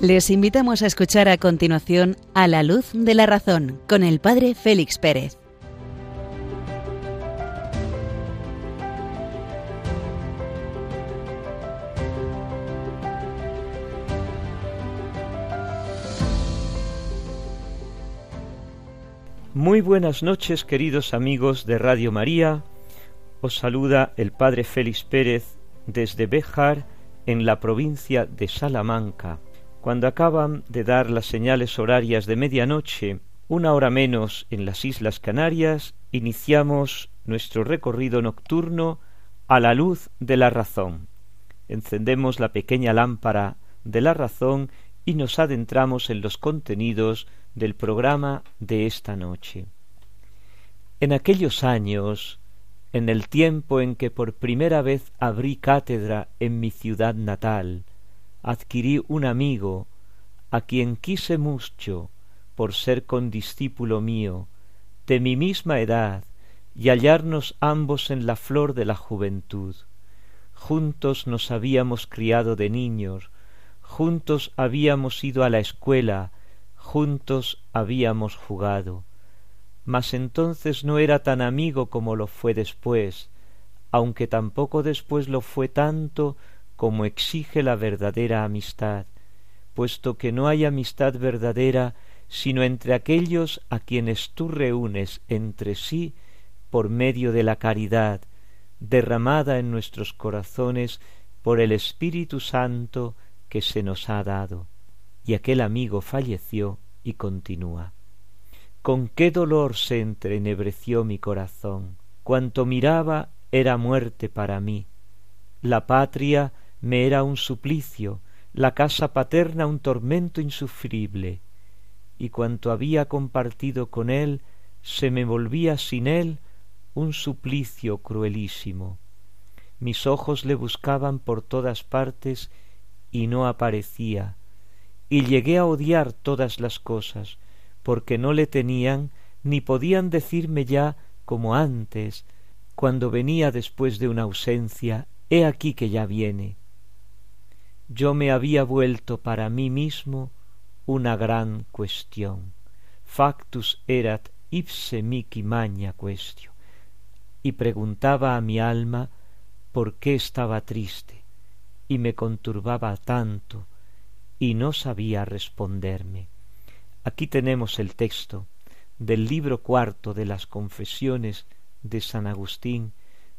Les invitamos a escuchar a continuación A la luz de la razón con el padre Félix Pérez. Muy buenas noches queridos amigos de Radio María. Os saluda el padre Félix Pérez desde Béjar en la provincia de Salamanca cuando acaban de dar las señales horarias de medianoche, una hora menos en las Islas Canarias, iniciamos nuestro recorrido nocturno a la luz de la razón. Encendemos la pequeña lámpara de la razón y nos adentramos en los contenidos del programa de esta noche. En aquellos años, en el tiempo en que por primera vez abrí cátedra en mi ciudad natal, adquirí un amigo a quien quise mucho por ser condiscípulo mío de mi misma edad y hallarnos ambos en la flor de la juventud. Juntos nos habíamos criado de niños juntos habíamos ido a la escuela juntos habíamos jugado. Mas entonces no era tan amigo como lo fue después aunque tampoco después lo fue tanto como exige la verdadera amistad, puesto que no hay amistad verdadera sino entre aquellos a quienes tú reúnes entre sí por medio de la caridad, derramada en nuestros corazones por el Espíritu Santo que se nos ha dado. Y aquel amigo falleció y continúa. Con qué dolor se entrenebreció mi corazón. Cuanto miraba era muerte para mí. La patria me era un suplicio, la casa paterna un tormento insufrible, y cuanto había compartido con él se me volvía sin él un suplicio cruelísimo. Mis ojos le buscaban por todas partes y no aparecía, y llegué a odiar todas las cosas, porque no le tenían ni podían decirme ya como antes, cuando venía después de una ausencia, he aquí que ya viene yo me había vuelto para mí mismo una gran cuestión. Factus erat ipse mihi magna questio. Y preguntaba a mi alma por qué estaba triste, y me conturbaba tanto, y no sabía responderme. Aquí tenemos el texto del libro cuarto de las confesiones de San Agustín,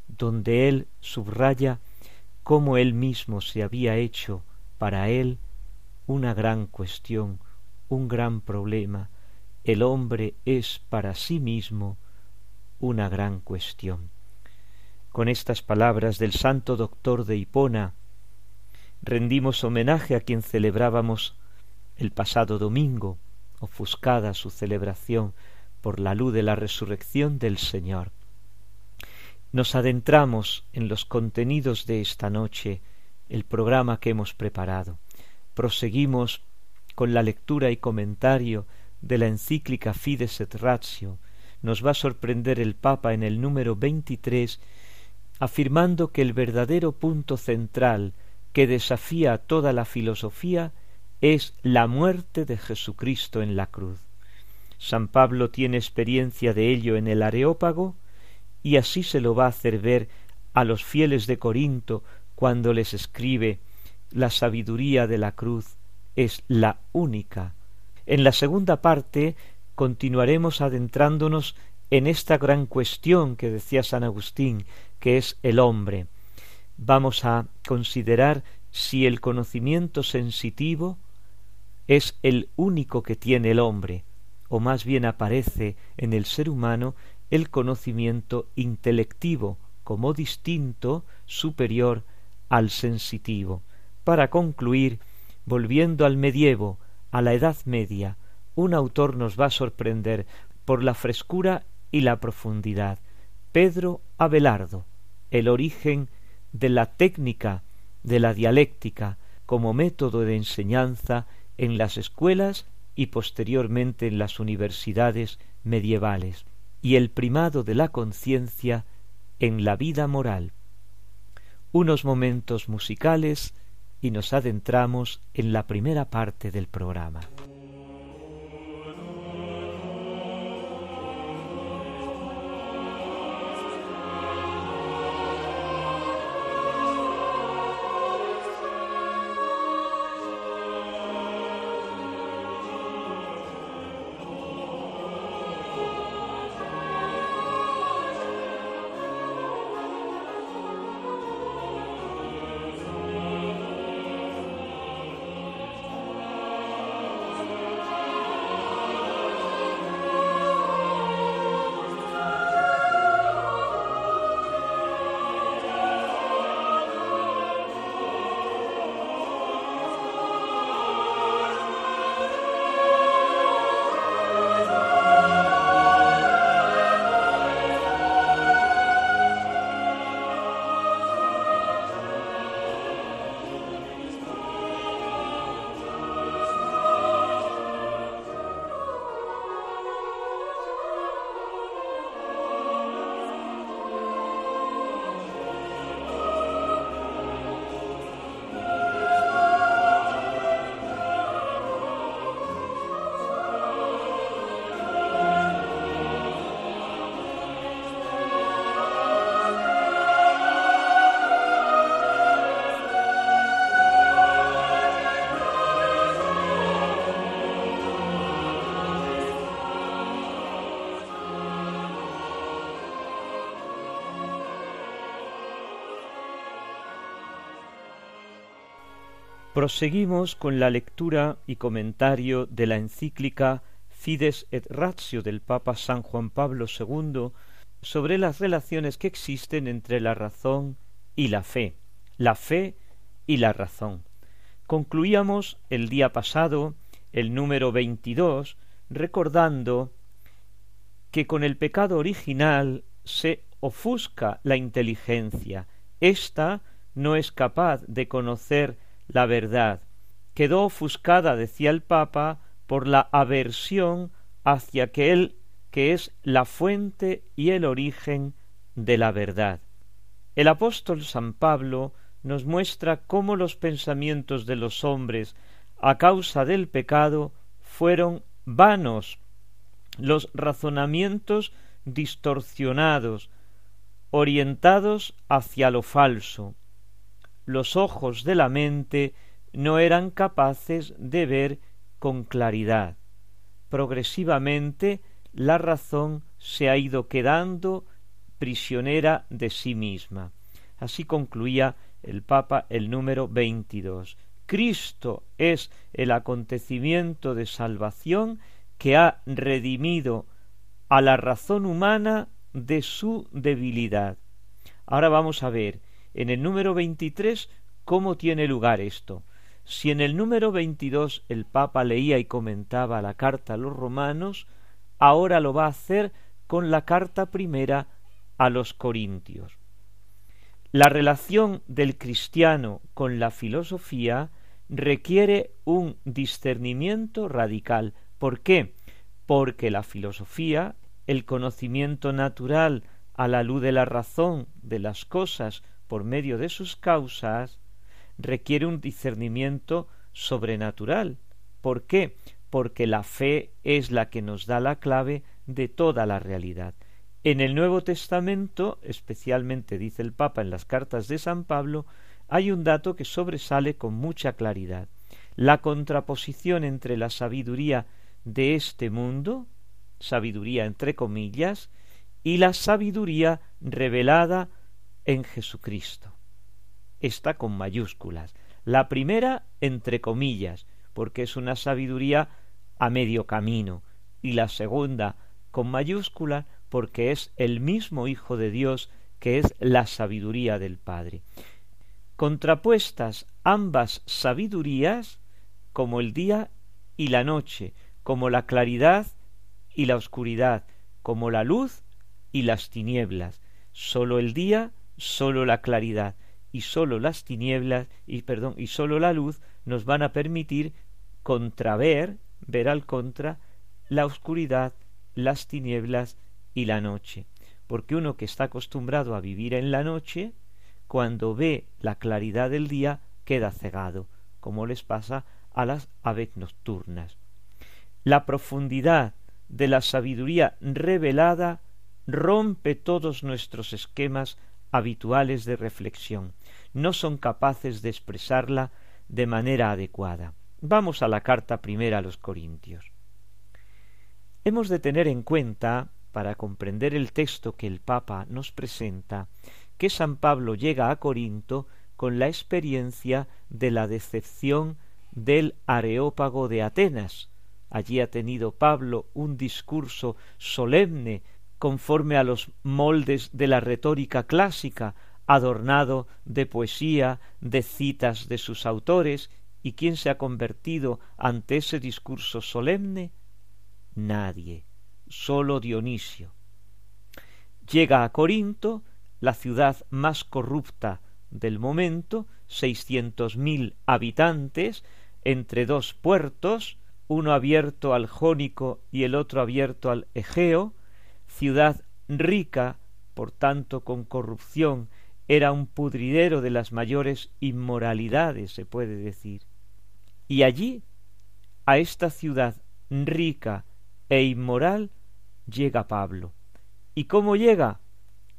donde él subraya cómo él mismo se había hecho para él una gran cuestión, un gran problema. El hombre es para sí mismo una gran cuestión. Con estas palabras del santo doctor de Hipona, rendimos homenaje a quien celebrábamos el pasado domingo, ofuscada su celebración por la luz de la resurrección del Señor nos adentramos en los contenidos de esta noche, el programa que hemos preparado. Proseguimos con la lectura y comentario de la encíclica Fides et Ratio. Nos va a sorprender el Papa en el número veintitrés afirmando que el verdadero punto central que desafía a toda la filosofía es la muerte de Jesucristo en la cruz. San Pablo tiene experiencia de ello en el Areópago y así se lo va a hacer ver a los fieles de Corinto cuando les escribe la sabiduría de la cruz es la única. En la segunda parte continuaremos adentrándonos en esta gran cuestión que decía San Agustín, que es el hombre. Vamos a considerar si el conocimiento sensitivo es el único que tiene el hombre, o más bien aparece en el ser humano el conocimiento intelectivo como distinto, superior al sensitivo. Para concluir, volviendo al medievo, a la Edad Media, un autor nos va a sorprender por la frescura y la profundidad. Pedro Abelardo, el origen de la técnica de la dialéctica como método de enseñanza en las escuelas y posteriormente en las universidades medievales y el primado de la conciencia en la vida moral. Unos momentos musicales y nos adentramos en la primera parte del programa. Proseguimos con la lectura y comentario de la encíclica Fides et Ratio del Papa San Juan Pablo II sobre las relaciones que existen entre la razón y la fe, la fe y la razón. Concluíamos el día pasado el número 22 recordando que con el pecado original se ofusca la inteligencia. Esta no es capaz de conocer la verdad. Quedó ofuscada, decía el Papa, por la aversión hacia aquel que es la fuente y el origen de la verdad. El apóstol San Pablo nos muestra cómo los pensamientos de los hombres a causa del pecado fueron vanos, los razonamientos distorsionados, orientados hacia lo falso los ojos de la mente no eran capaces de ver con claridad. Progresivamente la razón se ha ido quedando prisionera de sí misma. Así concluía el Papa el número veintidós. Cristo es el acontecimiento de salvación que ha redimido a la razón humana de su debilidad. Ahora vamos a ver en el número 23 cómo tiene lugar esto. Si en el número 22 el Papa leía y comentaba la carta a los romanos, ahora lo va a hacer con la carta primera a los corintios. La relación del cristiano con la filosofía requiere un discernimiento radical. ¿Por qué? Porque la filosofía, el conocimiento natural a la luz de la razón de las cosas por medio de sus causas, requiere un discernimiento sobrenatural. ¿Por qué? Porque la fe es la que nos da la clave de toda la realidad. En el Nuevo Testamento, especialmente dice el Papa en las cartas de San Pablo, hay un dato que sobresale con mucha claridad. La contraposición entre la sabiduría de este mundo, sabiduría entre comillas, y la sabiduría revelada en Jesucristo. Está con mayúsculas. La primera, entre comillas, porque es una sabiduría a medio camino, y la segunda, con mayúscula, porque es el mismo Hijo de Dios, que es la sabiduría del Padre. Contrapuestas ambas sabidurías, como el día y la noche, como la claridad y la oscuridad, como la luz y las tinieblas. Sólo el día sólo la claridad y sólo las tinieblas y perdón y sólo la luz nos van a permitir contraver ver al contra la oscuridad las tinieblas y la noche porque uno que está acostumbrado a vivir en la noche cuando ve la claridad del día queda cegado, como les pasa a las aves nocturnas. La profundidad de la sabiduría revelada rompe todos nuestros esquemas habituales de reflexión. No son capaces de expresarla de manera adecuada. Vamos a la carta primera a los Corintios. Hemos de tener en cuenta, para comprender el texto que el Papa nos presenta, que San Pablo llega a Corinto con la experiencia de la decepción del Areópago de Atenas. Allí ha tenido Pablo un discurso solemne conforme a los moldes de la retórica clásica, adornado de poesía, de citas de sus autores, y quién se ha convertido ante ese discurso solemne? Nadie, sólo Dionisio. Llega a Corinto, la ciudad más corrupta del momento, seiscientos mil habitantes, entre dos puertos, uno abierto al Jónico y el otro abierto al Egeo, ciudad rica, por tanto con corrupción, era un pudridero de las mayores inmoralidades, se puede decir. Y allí, a esta ciudad rica e inmoral, llega Pablo. ¿Y cómo llega?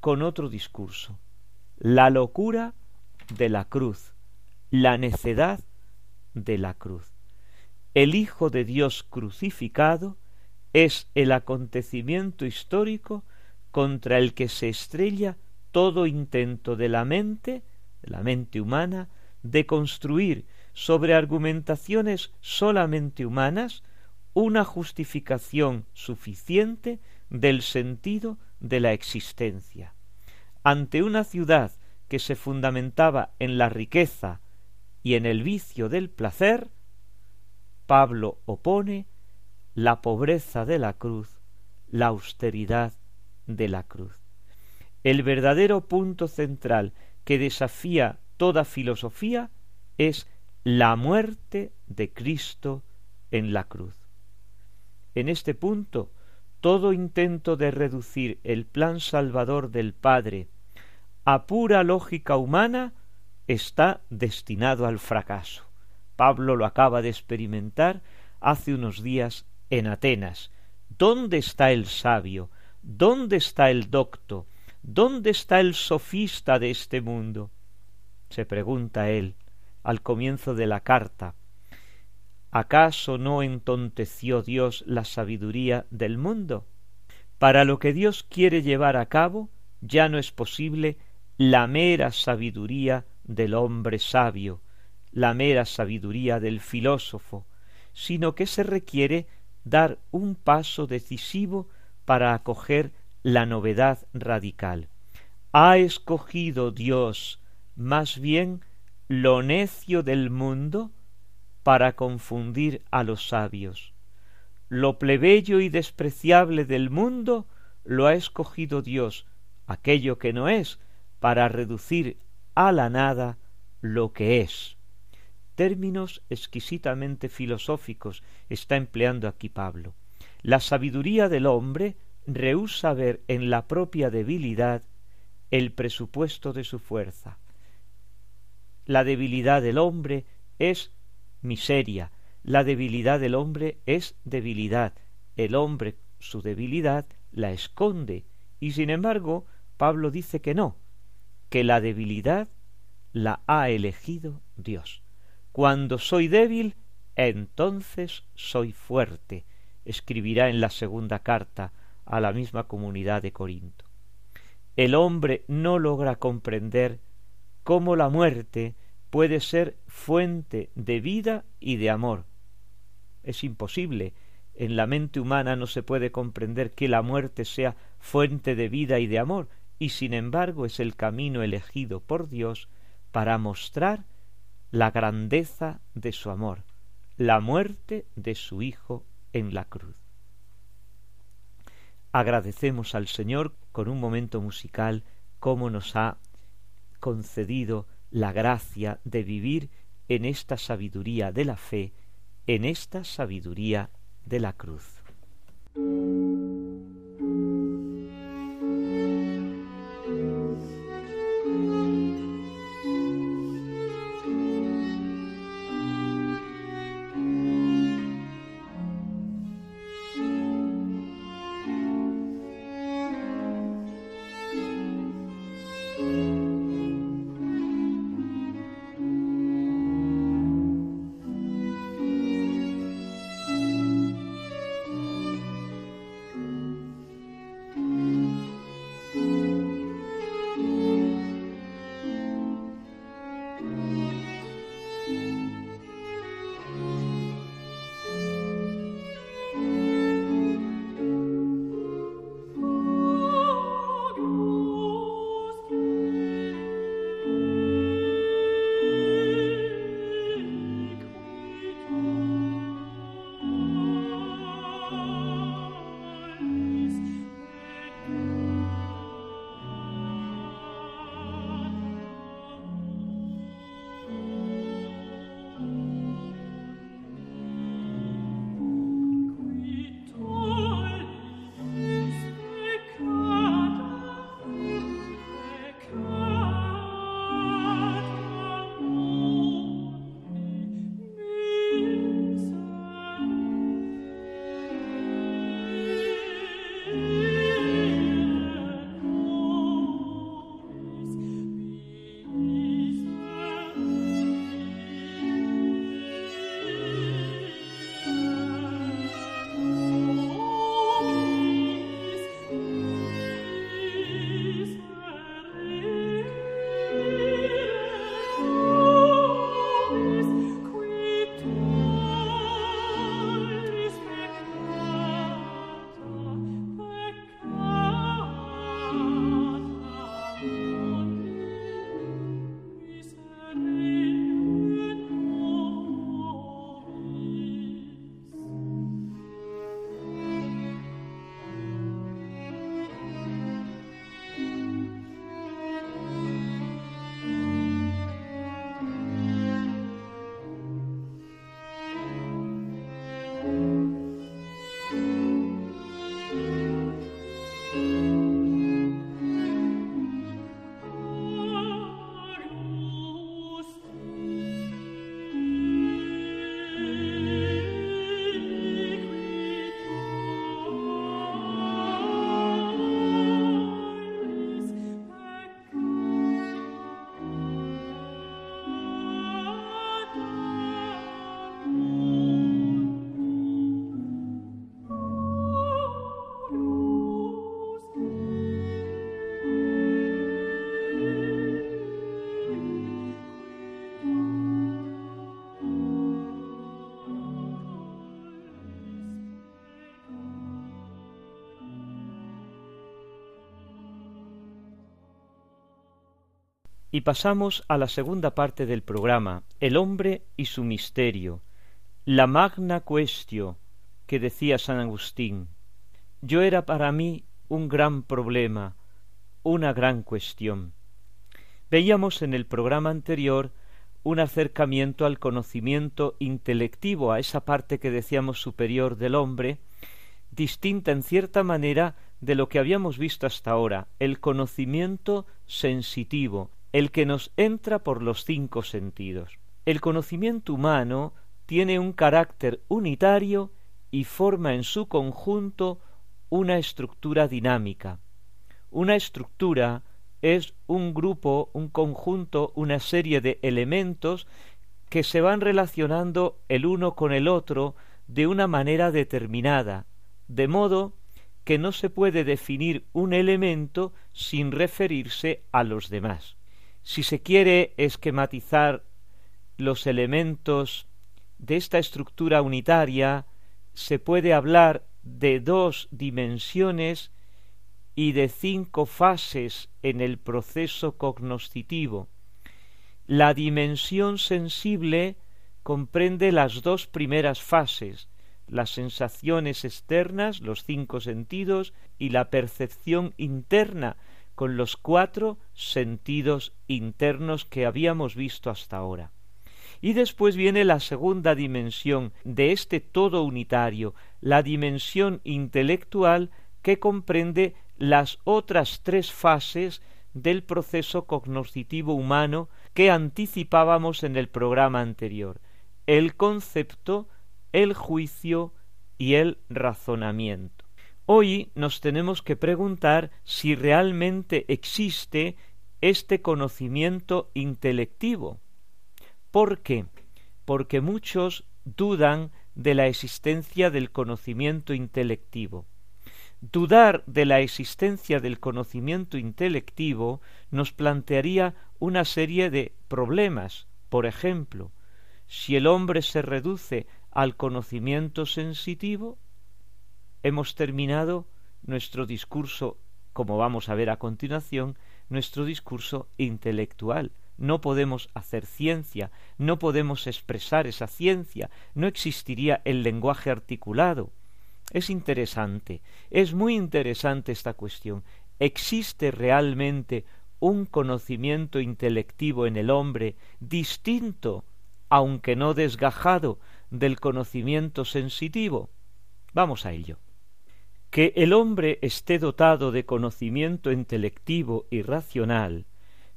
Con otro discurso. La locura de la cruz, la necedad de la cruz. El Hijo de Dios crucificado es el acontecimiento histórico contra el que se estrella todo intento de la mente, de la mente humana, de construir sobre argumentaciones solamente humanas una justificación suficiente del sentido de la existencia. Ante una ciudad que se fundamentaba en la riqueza y en el vicio del placer, Pablo opone la pobreza de la cruz, la austeridad de la cruz. El verdadero punto central que desafía toda filosofía es la muerte de Cristo en la cruz. En este punto, todo intento de reducir el plan salvador del Padre a pura lógica humana está destinado al fracaso. Pablo lo acaba de experimentar hace unos días en Atenas. ¿Dónde está el sabio? ¿Dónde está el docto? ¿Dónde está el sofista de este mundo? se pregunta él al comienzo de la carta. ¿Acaso no entonteció Dios la sabiduría del mundo? Para lo que Dios quiere llevar a cabo, ya no es posible la mera sabiduría del hombre sabio, la mera sabiduría del filósofo, sino que se requiere dar un paso decisivo para acoger la novedad radical. Ha escogido Dios más bien lo necio del mundo para confundir a los sabios. Lo plebeyo y despreciable del mundo lo ha escogido Dios, aquello que no es, para reducir a la nada lo que es. Términos exquisitamente filosóficos está empleando aquí Pablo. La sabiduría del hombre rehúsa ver en la propia debilidad el presupuesto de su fuerza. La debilidad del hombre es miseria, la debilidad del hombre es debilidad, el hombre su debilidad la esconde, y sin embargo Pablo dice que no, que la debilidad la ha elegido Dios. Cuando soy débil, entonces soy fuerte, escribirá en la segunda carta a la misma comunidad de Corinto. El hombre no logra comprender cómo la muerte puede ser fuente de vida y de amor. Es imposible. En la mente humana no se puede comprender que la muerte sea fuente de vida y de amor, y sin embargo es el camino elegido por Dios para mostrar la grandeza de su amor, la muerte de su Hijo en la cruz agradecemos al Señor con un momento musical cómo nos ha concedido la gracia de vivir en esta sabiduría de la fe, en esta sabiduría de la cruz. Y pasamos a la segunda parte del programa, el hombre y su misterio, la magna cuestio que decía San Agustín. Yo era para mí un gran problema, una gran cuestión. Veíamos en el programa anterior un acercamiento al conocimiento intelectivo, a esa parte que decíamos superior del hombre, distinta en cierta manera de lo que habíamos visto hasta ahora, el conocimiento sensitivo, el que nos entra por los cinco sentidos. El conocimiento humano tiene un carácter unitario y forma en su conjunto una estructura dinámica. Una estructura es un grupo, un conjunto, una serie de elementos que se van relacionando el uno con el otro de una manera determinada, de modo que no se puede definir un elemento sin referirse a los demás. Si se quiere esquematizar los elementos de esta estructura unitaria, se puede hablar de dos dimensiones y de cinco fases en el proceso cognoscitivo. La dimensión sensible comprende las dos primeras fases, las sensaciones externas, los cinco sentidos, y la percepción interna, con los cuatro sentidos internos que habíamos visto hasta ahora. Y después viene la segunda dimensión de este todo unitario, la dimensión intelectual que comprende las otras tres fases del proceso cognoscitivo humano que anticipábamos en el programa anterior, el concepto, el juicio y el razonamiento. Hoy nos tenemos que preguntar si realmente existe este conocimiento intelectivo. ¿Por qué? Porque muchos dudan de la existencia del conocimiento intelectivo. Dudar de la existencia del conocimiento intelectivo nos plantearía una serie de problemas. Por ejemplo, si el hombre se reduce al conocimiento sensitivo, hemos terminado nuestro discurso, como vamos a ver a continuación, nuestro discurso intelectual. No podemos hacer ciencia, no podemos expresar esa ciencia, no existiría el lenguaje articulado. Es interesante, es muy interesante esta cuestión. ¿Existe realmente un conocimiento intelectivo en el hombre distinto, aunque no desgajado, del conocimiento sensitivo? Vamos a ello. Que el hombre esté dotado de conocimiento intelectivo y racional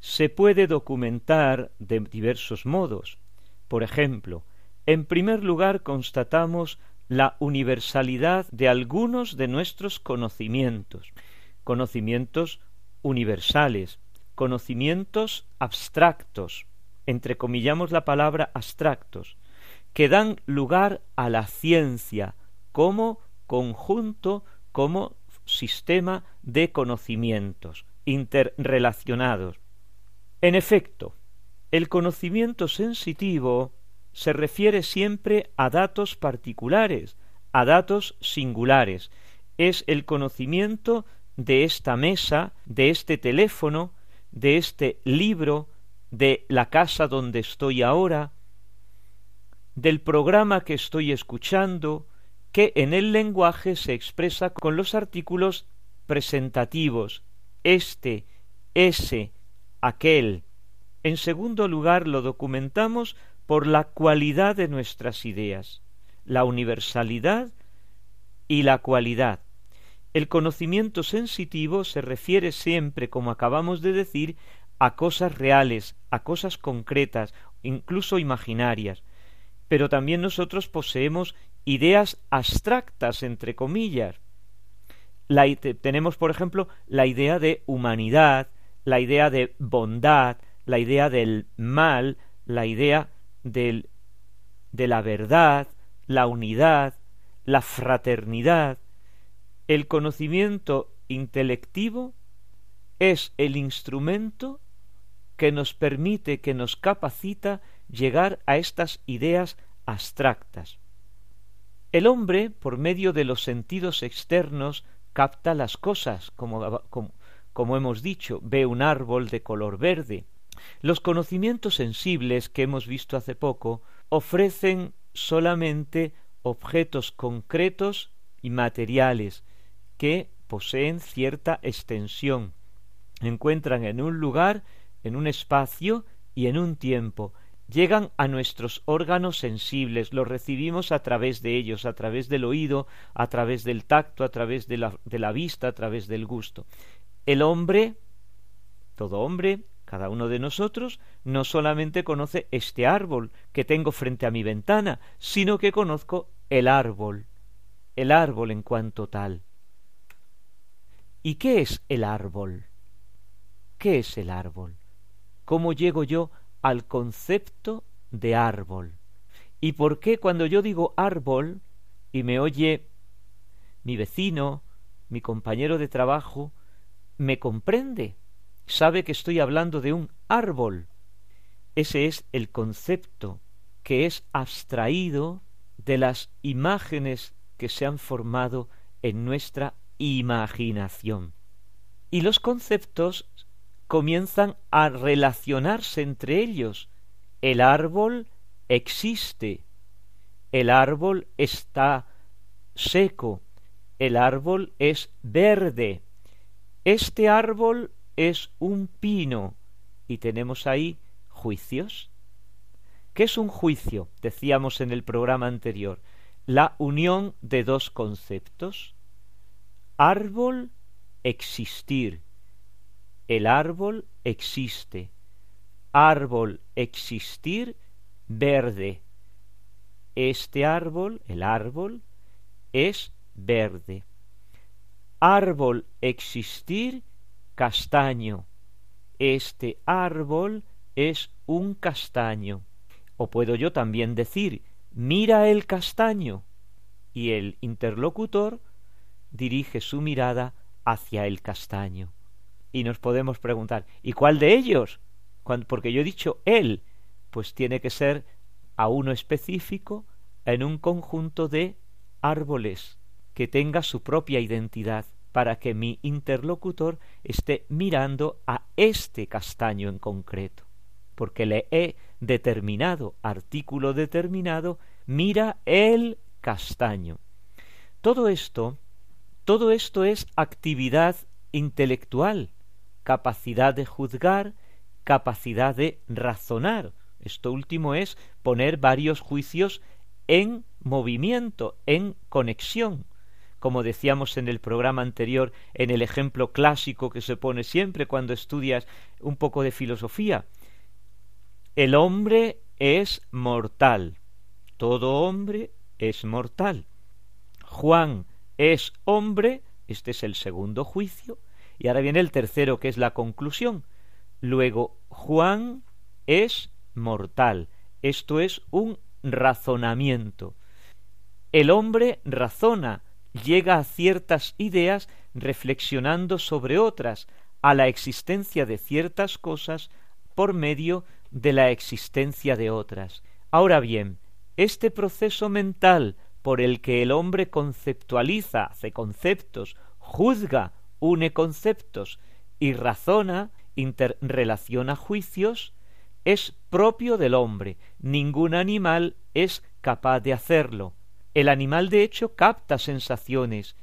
se puede documentar de diversos modos. Por ejemplo, en primer lugar constatamos la universalidad de algunos de nuestros conocimientos, conocimientos universales, conocimientos abstractos, entrecomillamos la palabra abstractos, que dan lugar a la ciencia como conjunto como sistema de conocimientos interrelacionados. En efecto, el conocimiento sensitivo se refiere siempre a datos particulares, a datos singulares. Es el conocimiento de esta mesa, de este teléfono, de este libro, de la casa donde estoy ahora, del programa que estoy escuchando, que en el lenguaje se expresa con los artículos presentativos este, ese, aquel. En segundo lugar, lo documentamos por la cualidad de nuestras ideas, la universalidad y la cualidad. El conocimiento sensitivo se refiere siempre, como acabamos de decir, a cosas reales, a cosas concretas, incluso imaginarias. Pero también nosotros poseemos ideas abstractas, entre comillas. tenemos, por ejemplo, la idea de humanidad, la idea de bondad, la idea del mal, la idea de la verdad, la unidad, la fraternidad. El conocimiento intelectivo es el instrumento que nos permite, que nos capacita llegar a estas ideas abstractas. El hombre, por medio de los sentidos externos, capta las cosas, como, hemos dicho, ve un árbol de color verde, Los conocimientos sensibles que hemos visto hace poco ofrecen solamente objetos concretos y materiales que poseen cierta extensión, encuentran en un lugar, en un espacio y en un tiempo, llegan a nuestros órganos sensibles, los recibimos a través de ellos, a través del oído, a través del tacto, a través de la, vista, a través del gusto. El hombre, todo hombre, cada uno de nosotros, no solamente conoce este árbol que tengo frente a mi ventana, sino que conozco el árbol, el árbol en cuanto tal. ¿Y qué es el árbol? ¿Qué es el árbol? ¿Cómo llego yo al concepto de árbol. ¿Y por qué cuando yo digo árbol y me oye mi vecino, mi compañero de trabajo, me comprende? Sabe que estoy hablando de un árbol. Ese es el concepto que es abstraído de las imágenes que se han formado en nuestra imaginación. Y los conceptos comienzan a relacionarse entre ellos. El árbol existe, el árbol está seco, el árbol es verde, este árbol es un pino y tenemos ahí juicios. ¿Qué es un juicio? Decíamos en el programa anterior, la unión de dos conceptos. Árbol, existir, el árbol existe. Árbol existir verde. Este árbol, el árbol, es verde. Árbol existir castaño. Este árbol es un castaño. O puedo yo también decir, mira el castaño. Y el interlocutor dirige su mirada hacia el castaño y nos podemos preguntar, ¿y cuál de ellos? porque yo he dicho él, pues tiene que ser a uno específico en un conjunto de árboles que tenga su propia identidad para que mi interlocutor esté mirando a este castaño en concreto, porque le he determinado, artículo determinado, mira el castaño. Todo esto, todo esto es actividad intelectual, capacidad de juzgar, capacidad de razonar. Esto último es poner varios juicios en movimiento, en conexión. Como decíamos en el programa anterior, en el ejemplo clásico que se pone siempre cuando estudias un poco de filosofía. El hombre es mortal. Todo hombre es mortal. Juan es hombre, este es el segundo juicio, y ahora viene el tercero, que es la conclusión. Luego, Juan es mortal. Esto es un razonamiento. El hombre razona, llega a ciertas ideas reflexionando sobre otras, a la existencia de ciertas cosas por medio de la existencia de otras. Ahora bien, este proceso mental por el que el hombre conceptualiza, hace conceptos, juzga une conceptos y razona, interrelaciona juicios, es propio del hombre. Ningún animal es capaz de hacerlo. El animal de hecho capta sensaciones,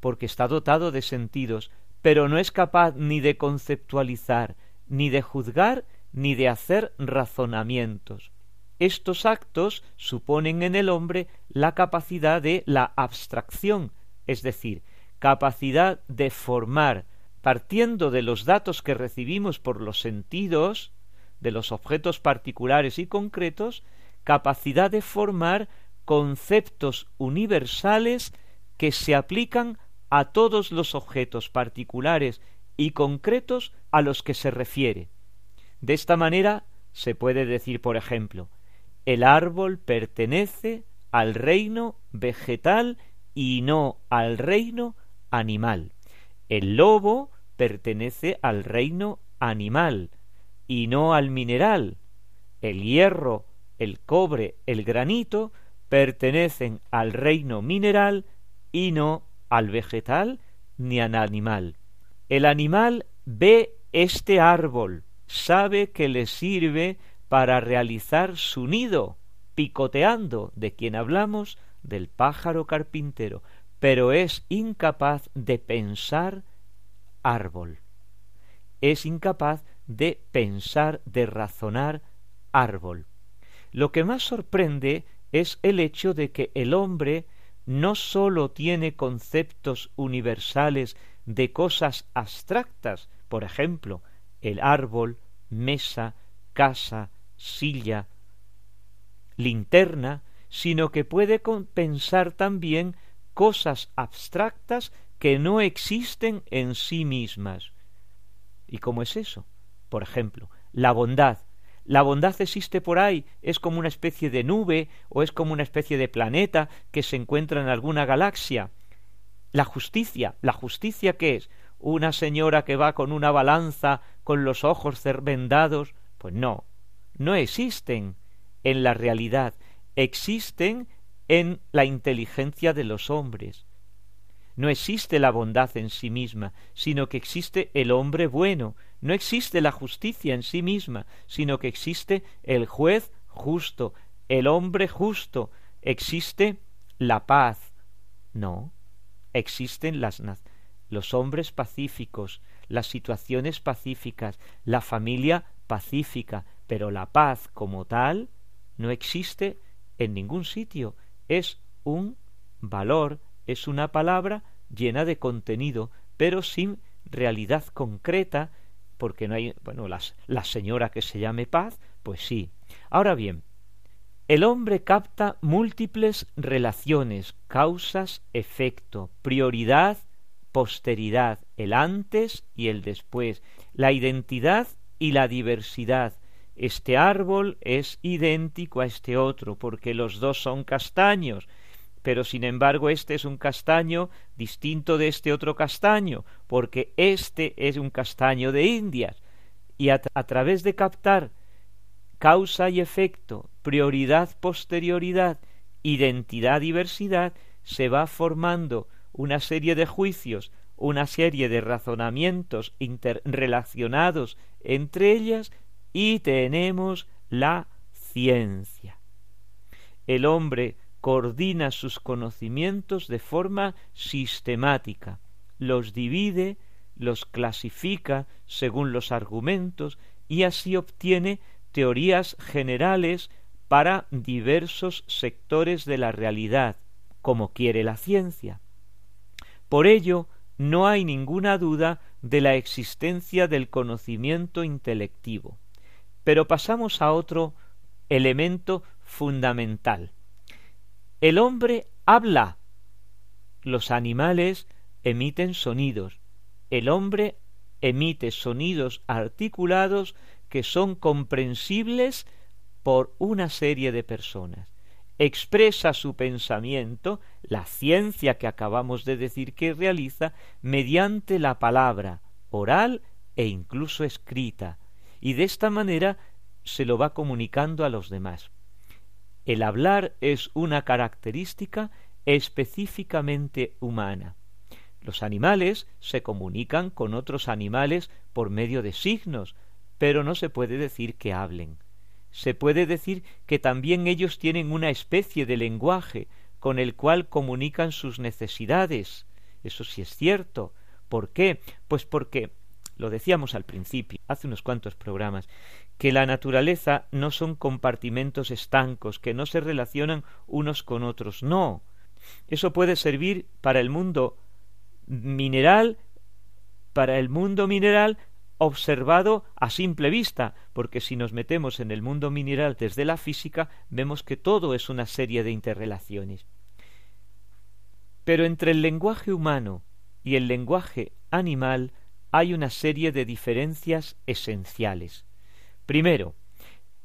porque está dotado de sentidos, pero no es capaz ni de conceptualizar, ni de juzgar, ni de hacer razonamientos. Estos actos suponen en el hombre la capacidad de la abstracción, es decir, capacidad de formar, partiendo de los datos que recibimos por los sentidos, de los objetos particulares y concretos, capacidad de formar conceptos universales que se aplican a todos los objetos particulares y concretos a los que se refiere. De esta manera se puede decir, por ejemplo, el árbol pertenece al reino vegetal y no al reino animal. El lobo pertenece al reino animal y no al mineral. El hierro, el cobre, el granito pertenecen al reino mineral y no al vegetal ni al animal. El animal ve este árbol, sabe que le sirve para realizar su nido, picoteando, de quien hablamos, del pájaro carpintero, pero es incapaz de pensar árbol. Es incapaz de pensar, de razonar árbol. Lo que más sorprende es el hecho de que el hombre no sólo tiene conceptos universales de cosas abstractas, por ejemplo, el árbol, mesa, casa, silla, linterna, sino que puede pensar también cosas abstractas que no existen en sí mismas. ¿Y cómo es eso? Por ejemplo, la bondad. La bondad existe por ahí, es como una especie de nube o es como una especie de planeta que se encuentra en alguna galaxia. La justicia, ¿la justicia qué es? ¿Una señora que va con una balanza con los ojos vendados? Pues no, no existen en la realidad, existen en la inteligencia de los hombres. No existe la bondad en sí misma, sino que existe el hombre bueno. No existe la justicia en sí misma, sino que existe el juez justo, el hombre justo. Existe la paz. No, existen las, los hombres pacíficos, las situaciones pacíficas, la familia pacífica, pero la paz como tal no existe en ningún sitio. Es un valor es una palabra llena de contenido, pero sin realidad concreta, porque no hay, bueno, la señora que se llame paz, pues sí. Ahora bien, el hombre capta múltiples relaciones, causas, efecto, prioridad, posteridad, el antes y el después, la identidad y la diversidad. Este árbol es idéntico a este otro, porque los dos son castaños, pero sin embargo este es un castaño distinto de este otro castaño, porque este es un castaño de Indias, y a, través de captar causa y efecto, prioridad, posterioridad, identidad, diversidad, se va formando una serie de juicios, una serie de razonamientos interrelacionados entre ellas y tenemos la ciencia. El hombre coordina sus conocimientos de forma sistemática, los divide, los clasifica según los argumentos y así obtiene teorías generales para diversos sectores de la realidad, como quiere la ciencia. Por ello, no hay ninguna duda de la existencia del conocimiento intelectivo. Pero pasamos a otro elemento fundamental, el hombre habla. Los animales emiten sonidos. El hombre emite sonidos articulados que son comprensibles por una serie de personas. Expresa su pensamiento, la ciencia que acabamos de decir que realiza, mediante la palabra oral e incluso escrita, y de esta manera se lo va comunicando a los demás. El hablar es una característica específicamente humana. Los animales se comunican con otros animales por medio de signos, pero no se puede decir que hablen. Se puede decir que también ellos tienen una especie de lenguaje con el cual comunican sus necesidades. Eso sí es cierto. ¿Por qué? Pues porque, lo decíamos al principio, hace unos cuantos programas, que la naturaleza no son compartimentos estancos, que no se relacionan unos con otros. No. Eso puede servir para el mundo mineral, para el mundo mineral observado a simple vista, porque si nos metemos en el mundo mineral desde la física, vemos que todo es una serie de interrelaciones. Pero entre el lenguaje humano y el lenguaje animal hay una serie de diferencias esenciales. Primero,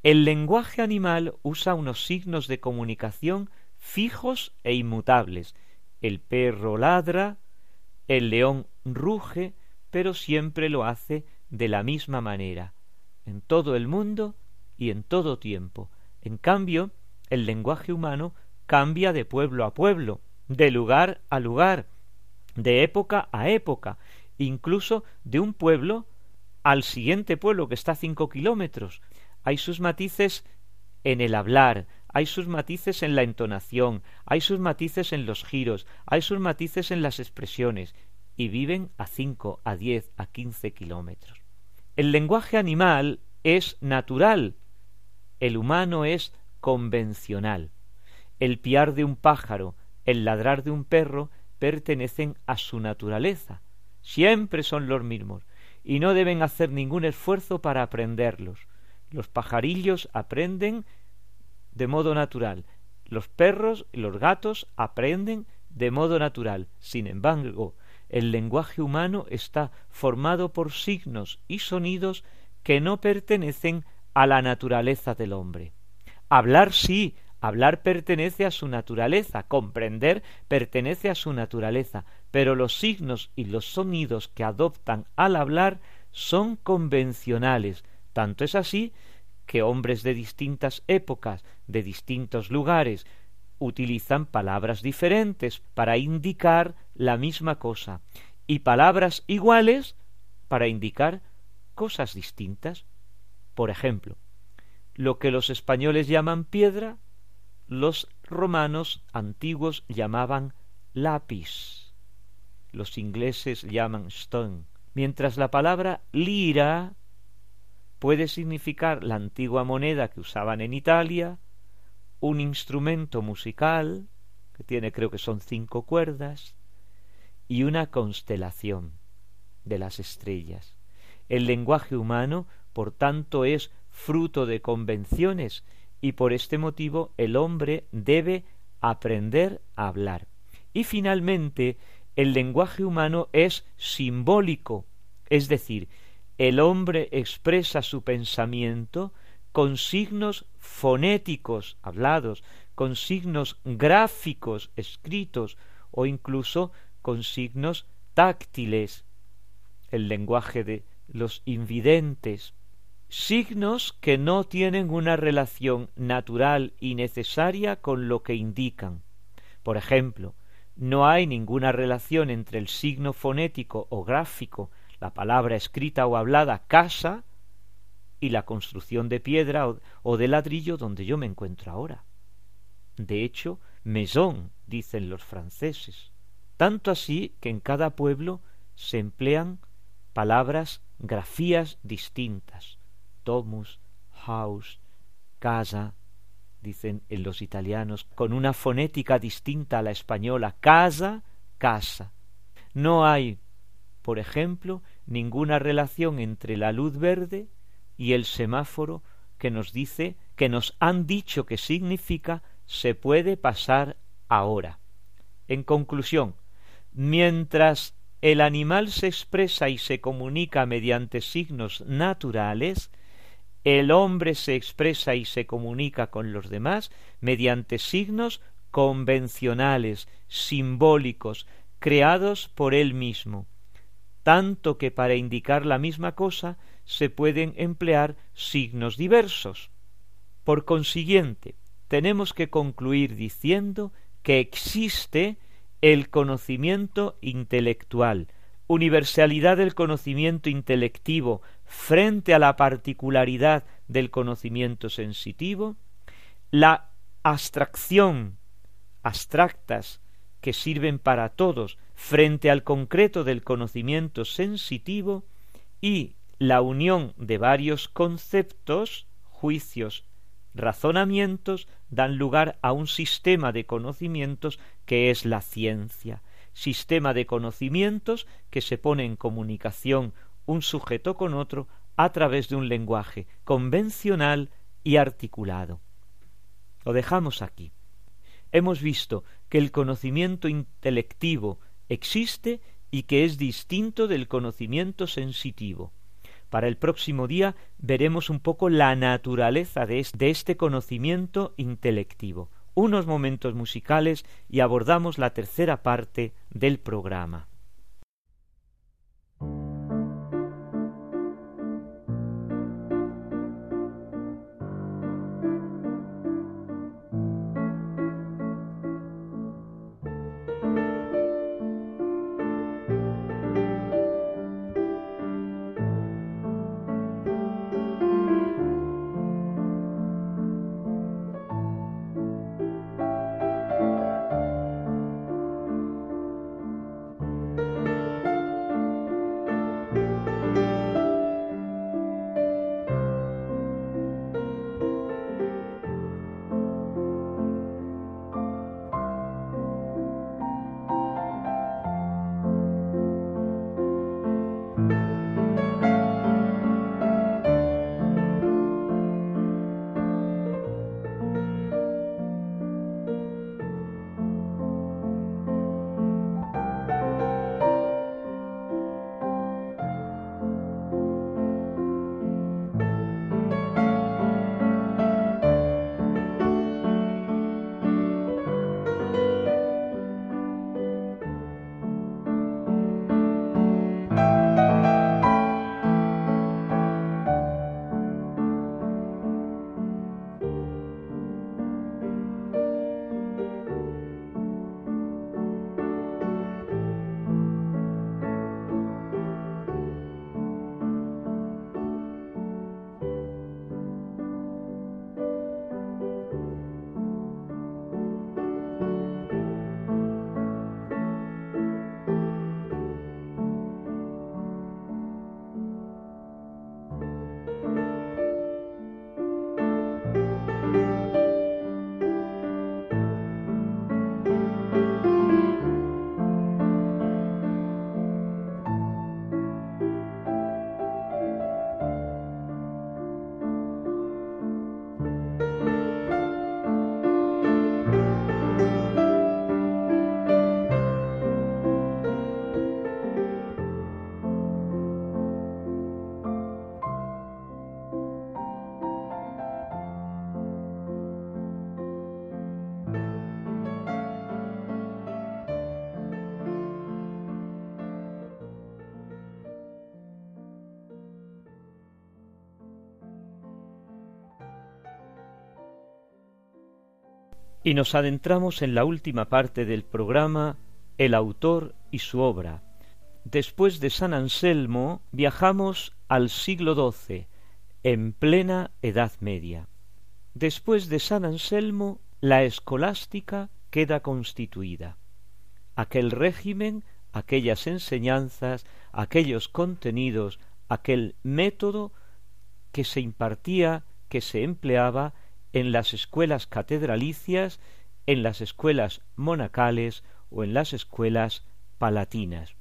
el lenguaje animal usa unos signos de comunicación fijos e inmutables. El perro ladra, el león ruge, pero siempre lo hace de la misma manera, en todo el mundo y en todo tiempo. En cambio, el lenguaje humano cambia de pueblo a pueblo, de lugar a lugar, de época a época, incluso de un pueblo al siguiente pueblo que está a cinco kilómetros. Hay sus matices en el hablar, hay sus matices en la entonación, hay sus matices en los giros, hay sus matices en las expresiones, y viven a cinco, a diez, a quince kilómetros. El lenguaje animal es natural, el humano es convencional. El piar de un pájaro, el ladrar de un perro pertenecen a su naturaleza. Siempre son los mismos y no deben hacer ningún esfuerzo para aprenderlos. Los pajarillos aprenden de modo natural. Los perros y los gatos aprenden de modo natural. Sin embargo, el lenguaje humano está formado por signos y sonidos que no pertenecen a la naturaleza del hombre. Hablar sí, hablar pertenece a su naturaleza, comprender pertenece a su naturaleza, pero los signos y los sonidos que adoptan al hablar son convencionales. Tanto es así que hombres de distintas épocas, de distintos lugares, utilizan palabras diferentes para indicar la misma cosa y palabras iguales para indicar cosas distintas. Por ejemplo, lo que los españoles llaman piedra, los romanos antiguos llamaban lápiz, los ingleses llaman stone, mientras la palabra lira puede significar la antigua moneda que usaban en Italia, un instrumento musical, que tiene creo que son cinco cuerdas, y una constelación de las estrellas. El lenguaje humano, por tanto, es fruto de convenciones y por este motivo el hombre debe aprender a hablar. Y finalmente, el lenguaje humano es simbólico, es decir, el hombre expresa su pensamiento con signos fonéticos hablados, con signos gráficos escritos o incluso con signos táctiles, el lenguaje de los invidentes, signos que no tienen una relación natural y necesaria con lo que indican. Por ejemplo, no hay ninguna relación entre el signo fonético o gráfico la palabra escrita o hablada casa y la construcción de piedra o, de ladrillo donde yo me encuentro ahora. De hecho, maison, dicen los franceses. Tanto así que en cada pueblo se emplean palabras, grafías distintas. Domus, house, casa, dicen en los italianos, con una fonética distinta a la española, casa, casa. No hay por ejemplo, ninguna relación entre la luz verde y el semáforo que nos dice, que nos han dicho que significa se puede pasar ahora. En conclusión, mientras el animal se expresa y se comunica mediante signos naturales, el hombre se expresa y se comunica con los demás mediante signos convencionales, simbólicos, creados por él mismo tanto que para indicar la misma cosa se pueden emplear signos diversos. Por consiguiente, tenemos que concluir diciendo que existe el conocimiento intelectual, universalidad del conocimiento intelectivo frente a la particularidad del conocimiento sensitivo, la abstracción, abstractas que sirven para todos frente al concreto del conocimiento sensitivo y la unión de varios conceptos, juicios, razonamientos dan lugar a un sistema de conocimientos que es la ciencia, sistema de conocimientos que se pone en comunicación un sujeto con otro a través de un lenguaje convencional y articulado. Lo dejamos aquí. Hemos visto que el conocimiento intelectivo existe y que es distinto del conocimiento sensitivo. Para el próximo día veremos un poco la naturaleza de este conocimiento intelectivo, unos momentos musicales y abordamos la tercera parte del programa. Y nos adentramos en la última parte del programa, el autor y su obra. Después de San Anselmo viajamos al siglo XII, en plena Edad Media. Después de San Anselmo, la escolástica queda constituida. Aquel régimen, aquellas enseñanzas, aquellos contenidos, aquel método que se impartía, que se empleaba en las escuelas catedralicias, en las escuelas monacales o en las escuelas palatinas.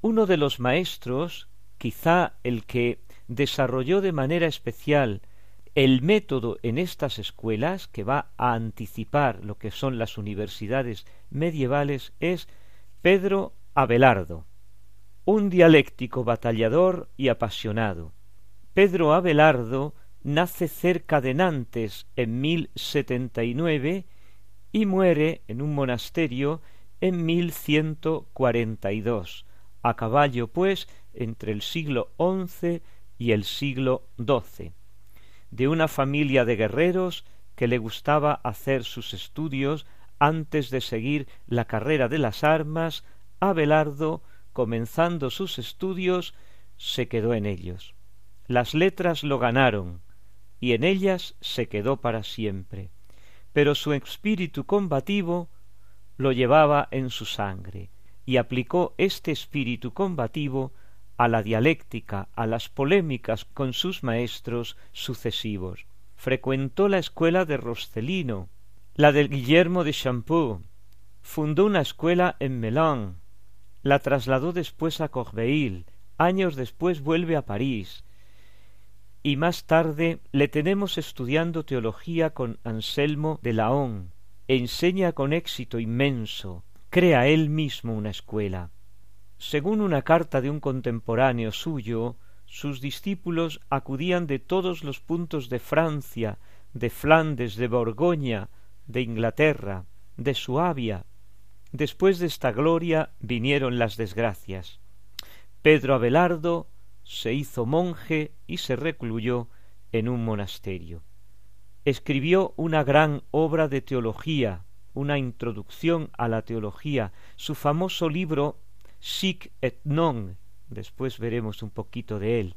Uno de los maestros, quizá el que desarrolló de manera especial el método en estas escuelas, que va a anticipar lo que son las universidades medievales, es Pedro Abelardo, un dialéctico batallador y apasionado. Pedro Abelardo nace cerca de Nantes en mil setenta y nueve y muere en un monasterio en mil ciento cuarenta y dos, a caballo pues entre el siglo XI y el siglo XII, de una familia de guerreros que le gustaba hacer sus estudios antes de seguir la carrera de las armas, Abelardo, comenzando sus estudios, se quedó en ellos. Las letras lo ganaron, y en ellas se quedó para siempre, pero su espíritu combativo lo llevaba en su sangre, y aplicó este espíritu combativo a la dialéctica, a las polémicas con sus maestros sucesivos. Frecuentó la escuela de Roscelino, la de Guillermo de Champeau, fundó una escuela en Melun, la trasladó después a Corbeil, años después vuelve a París, y más tarde le tenemos estudiando teología con Anselmo de Laón, enseña con éxito inmenso, crea él mismo una escuela. Según una carta de un contemporáneo suyo, sus discípulos acudían de todos los puntos de Francia, de Flandes, de Borgoña, de Inglaterra, de Suabia. Después de esta gloria vinieron las desgracias. Pedro Abelardo se hizo monje y se recluyó en un monasterio. Escribió una gran obra de teología, una introducción a la teología, su famoso libro Sic et non, después veremos un poquito de él,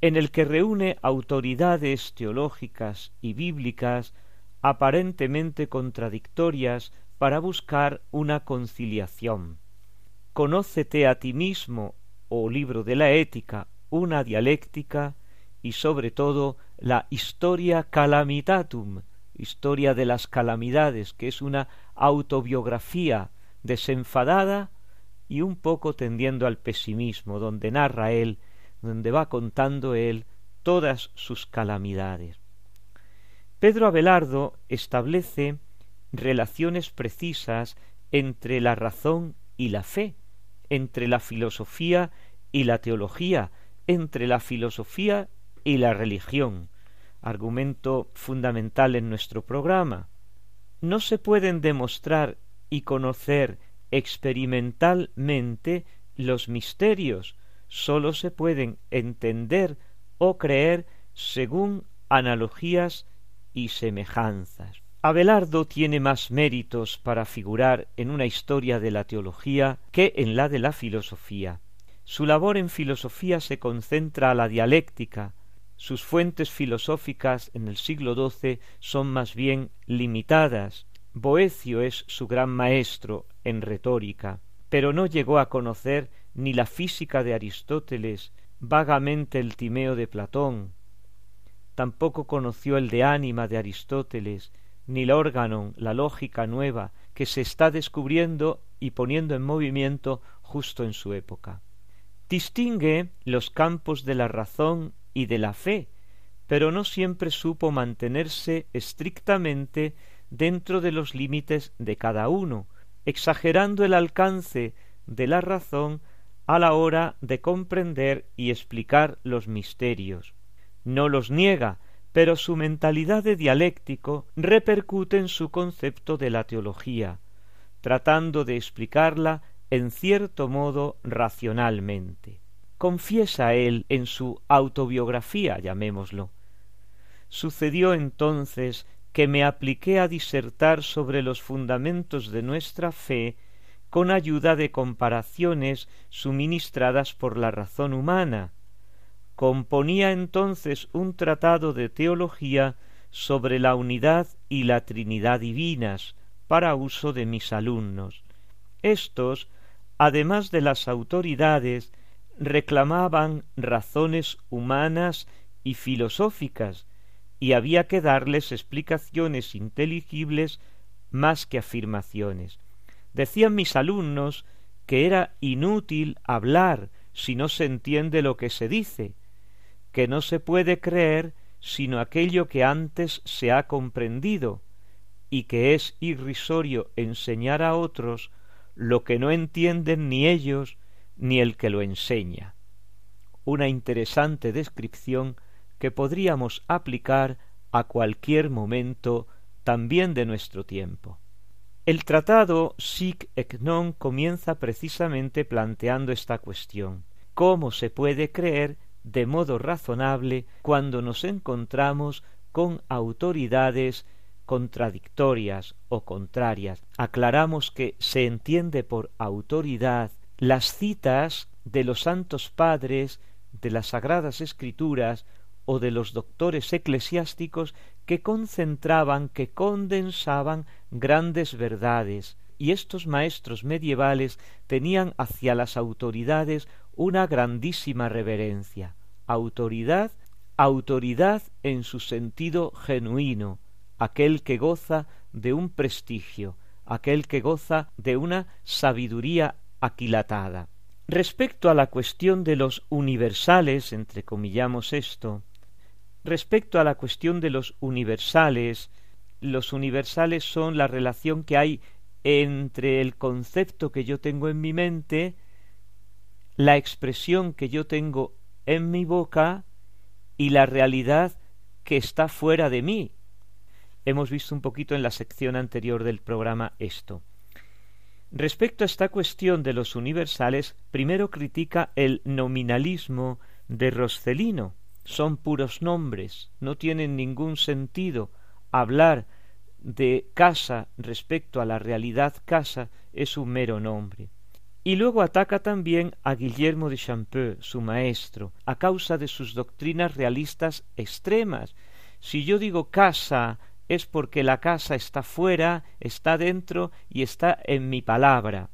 en el que reúne autoridades teológicas y bíblicas aparentemente contradictorias para buscar una conciliación. Conócete a ti mismo o libro de la ética una dialéctica y sobre todo la historia calamitatum, historia de las calamidades, que es una autobiografía desenfadada y un poco tendiendo al pesimismo, donde narra él, donde va contando él todas sus calamidades. Pedro Abelardo establece relaciones precisas entre la razón y la fe, entre la filosofía y la teología, entre la filosofía y la religión, argumento fundamental en nuestro programa. No se pueden demostrar y conocer experimentalmente los misterios, sólo se pueden entender o creer según analogías y semejanzas. Abelardo tiene más méritos para figurar en una historia de la teología que en la de la filosofía. Su labor en filosofía se concentra a la dialéctica, sus fuentes filosóficas en el siglo XII son más bien limitadas. Boecio es su gran maestro en retórica, pero no llegó a conocer ni la física de Aristóteles, vagamente el Timeo de Platón, tampoco conoció el de ánima de Aristóteles, ni el órgano, la lógica nueva, que se está descubriendo y poniendo en movimiento justo en su época. Distingue los campos de la razón y de la fe, pero no siempre supo mantenerse estrictamente dentro de los límites de cada uno, exagerando el alcance de la razón a la hora de comprender y explicar los misterios. No los niega, pero su mentalidad de dialéctico repercute en su concepto de la teología, tratando de explicarla en cierto modo racionalmente. Confiesa él en su autobiografía, llamémoslo. Sucedió entonces que me apliqué a disertar sobre los fundamentos de nuestra fe con ayuda de comparaciones suministradas por la razón humana. Componía entonces un tratado de teología sobre la unidad y la Trinidad divinas para uso de mis alumnos. Estos, además de las autoridades, reclamaban razones humanas y filosóficas, y había que darles explicaciones inteligibles más que afirmaciones. Decían mis alumnos que era inútil hablar si no se entiende lo que se dice, que no se puede creer sino aquello que antes se ha comprendido, y que es irrisorio enseñar a otros lo que no entienden ni ellos ni el que lo enseña. Una interesante descripción que podríamos aplicar a cualquier momento también de nuestro tiempo. El tratado Sic et non comienza precisamente planteando esta cuestión. ¿Cómo se puede creer de modo razonable cuando nos encontramos con autoridades contradictorias o contrarias. Aclaramos que se entiende por autoridad las citas de los santos padres de las sagradas escrituras o de los doctores eclesiásticos que concentraban, que condensaban grandes verdades, y estos maestros medievales tenían hacia las autoridades una grandísima reverencia. Autoridad, autoridad en su sentido genuino, aquel que goza de un prestigio, aquel que goza de una sabiduría aquilatada. Respecto a la cuestión de los universales, entrecomillamos esto, respecto a la cuestión de los universales, los universales son la relación que hay entre el concepto que yo tengo en mi mente, la expresión que yo tengo en mi boca y la realidad que está fuera de mí. Hemos visto un poquito en la sección anterior del programa esto. Respecto a esta cuestión de los universales, primero critica el nominalismo de Roscelino. Son puros nombres, no tienen ningún sentido. Hablar de casa respecto a la realidad casa es un mero nombre. Y luego ataca también a Guillermo de Champeux, su maestro, a causa de sus doctrinas realistas extremas. Si yo digo casa es porque la casa está fuera, está dentro y está en mi palabra.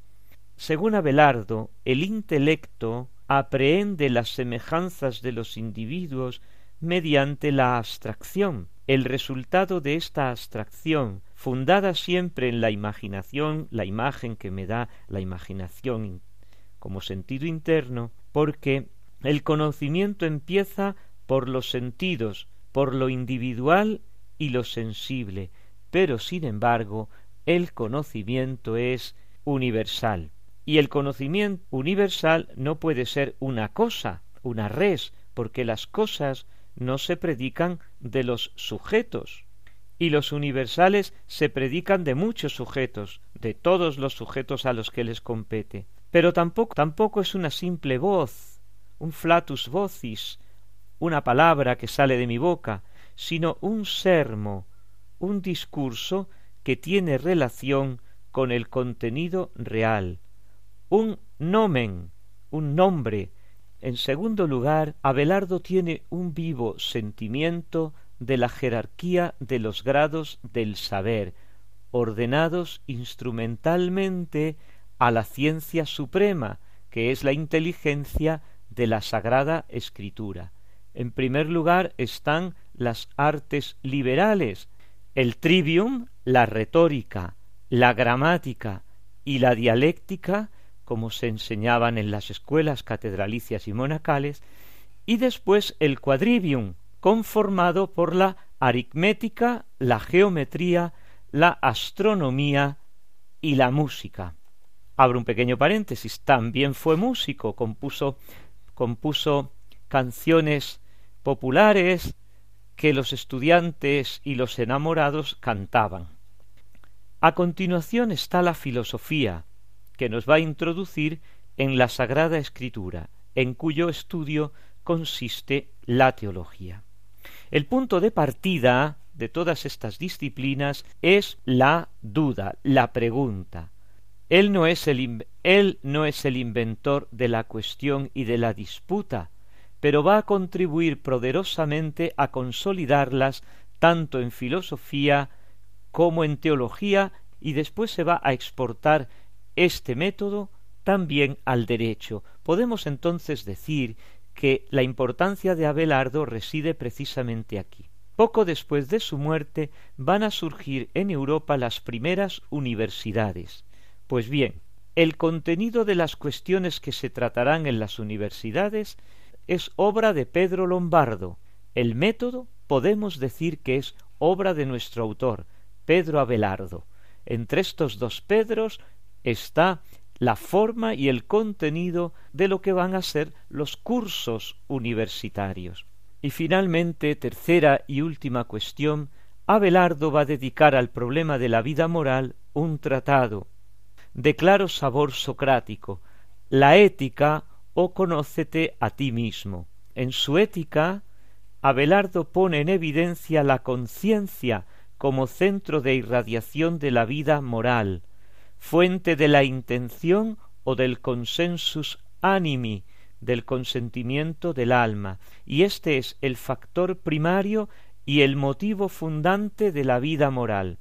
Según Abelardo, el intelecto aprehende las semejanzas de los individuos mediante la abstracción. El resultado de esta abstracción fundada siempre en la imaginación, la imagen que me da la imaginación como sentido interno, porque el conocimiento empieza por los sentidos, por lo individual y lo sensible, pero sin embargo el conocimiento es universal. Y el conocimiento universal no puede ser una cosa, una res, porque las cosas no se predican de los sujetos, y los universales se predican de muchos sujetos, de todos los sujetos a los que les compete. Pero tampoco, tampoco es una simple voz, un flatus vocis, una palabra que sale de mi boca, sino un sermo, un discurso que tiene relación con el contenido real, un nomen, un nombre. En segundo lugar, Abelardo tiene un vivo sentimiento de la jerarquía de los grados del saber, ordenados instrumentalmente a la ciencia suprema, que es la inteligencia de la Sagrada Escritura. En primer lugar están las artes liberales, el trivium, la retórica, la gramática y la dialéctica, como se enseñaban en las escuelas catedralicias y monacales, y después el quadrivium, conformado por la aritmética, la geometría, la astronomía y la música. Abro un pequeño paréntesis, también fue músico, compuso, compuso canciones populares que los estudiantes y los enamorados cantaban. A continuación está la filosofía, que nos va a introducir en la Sagrada Escritura, en cuyo estudio consiste la teología. El punto de partida de todas estas disciplinas es la duda, la pregunta. Él no es el, él no es el inventor de la cuestión y de la disputa, pero va a contribuir poderosamente a consolidarlas tanto en filosofía como en teología y después se va a exportar este método también al derecho. Podemos entonces decir que la importancia de Abelardo reside precisamente aquí. Poco después de su muerte van a surgir en Europa las primeras universidades. Pues bien, el contenido de las cuestiones que se tratarán en las universidades es obra de Pedro Lombardo. El método podemos decir que es obra de nuestro autor, Pedro Abelardo. Entre estos dos Pedros está la forma y el contenido de lo que van a ser los cursos universitarios. Y finalmente, tercera y última cuestión, Abelardo va a dedicar al problema de la vida moral un tratado de claro sabor socrático, la ética o conócete a ti mismo. En su ética, Abelardo pone en evidencia la conciencia como centro de irradiación de la vida moral, fuente de la intención o del consensus animi, del consentimiento del alma, y este es el factor primario y el motivo fundante de la vida moral.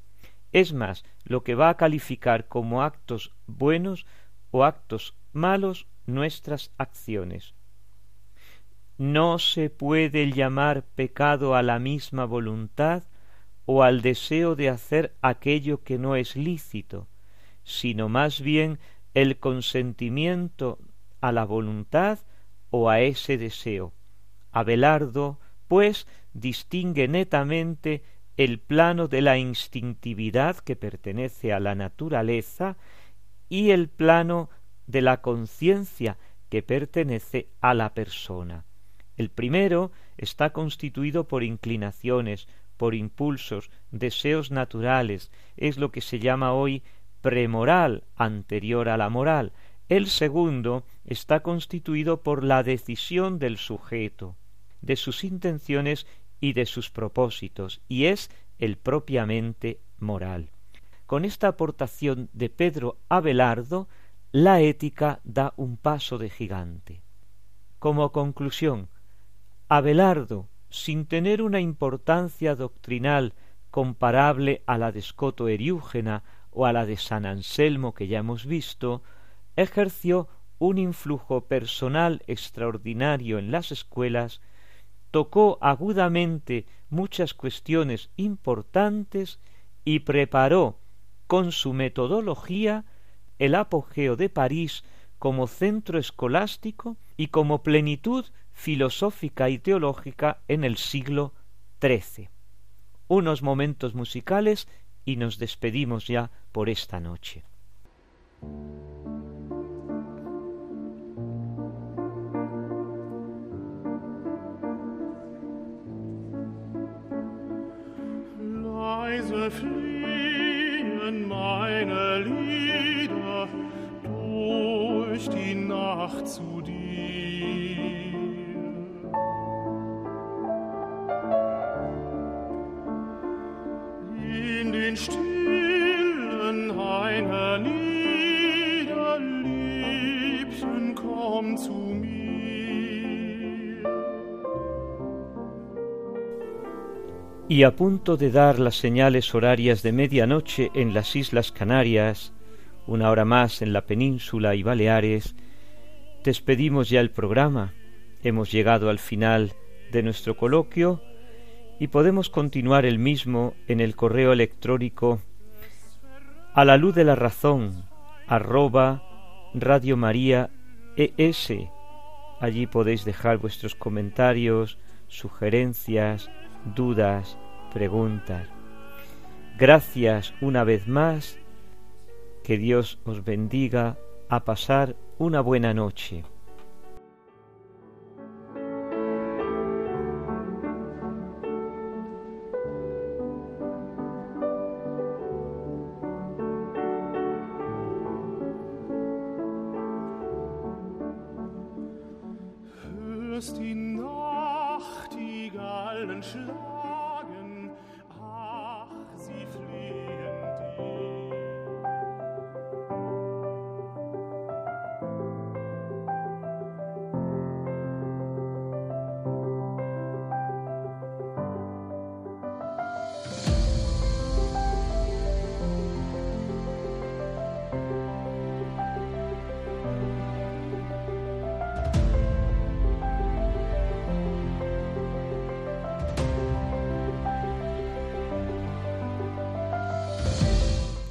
Es más, lo que va a calificar como actos buenos o actos malos nuestras acciones. No se puede llamar pecado a la misma voluntad o al deseo de hacer aquello que no es lícito, sino más bien el consentimiento a la voluntad o a ese deseo. Abelardo, pues, distingue netamente el plano de la instintividad que pertenece a la naturaleza y el plano de la conciencia que pertenece a la persona. El primero está constituido por inclinaciones, por impulsos, deseos naturales, es lo que se llama hoy premoral anterior a la moral. El segundo está constituido por la decisión del sujeto, de sus intenciones y de sus propósitos, y es el propiamente moral. Con esta aportación de Pedro Abelardo, la ética da un paso de gigante. Como conclusión, Abelardo, sin tener una importancia doctrinal comparable a la de Scoto Eriúgena o a la de San Anselmo que ya hemos visto, ejerció un influjo personal extraordinario en las escuelas, tocó agudamente muchas cuestiones importantes y preparó con su metodología el apogeo de París como centro escolástico y como plenitud filosófica y teológica en el siglo XIII. Unos momentos musicales y nos despedimos ya por esta noche. Y a punto de dar las señales horarias de medianoche en las Islas Canarias, una hora más en la península y Baleares, despedimos ya el programa. Hemos llegado al final de nuestro coloquio y podemos continuar el mismo en el correo electrónico a la luz de la razón arroba Radio María ES. Allí podéis dejar vuestros comentarios, sugerencias, dudas, preguntas. Gracias una vez más. Que Dios os bendiga a pasar una buena noche.